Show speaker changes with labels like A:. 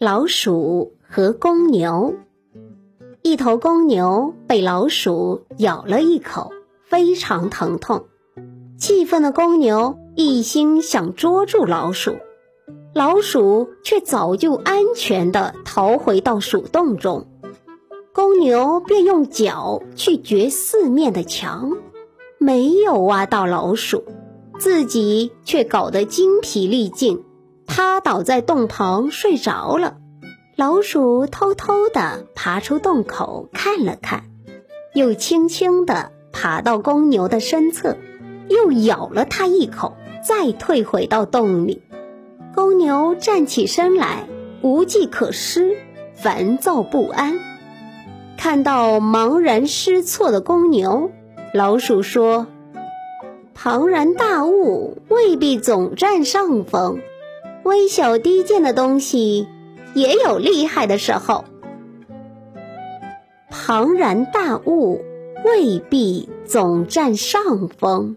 A: 老鼠和公牛。一头公牛被老鼠咬了一口，非常疼痛。气愤的公牛一心想捉住老鼠，老鼠却早就安全地逃回到鼠洞中。公牛便用脚去掘四面的墙，没有挖到老鼠，自己却搞得精疲力尽，趴倒在洞旁睡着了。老鼠偷偷地爬出洞口看了看，又轻轻地爬到公牛的身侧，又咬了它一口，再退回到洞里。公牛站起身来，无计可施，烦躁不安。看到茫然失措的公牛，老鼠说：“庞然大物未必总占上风，微小低贱的东西也有厉害的时候。庞然大物未必总占上风。”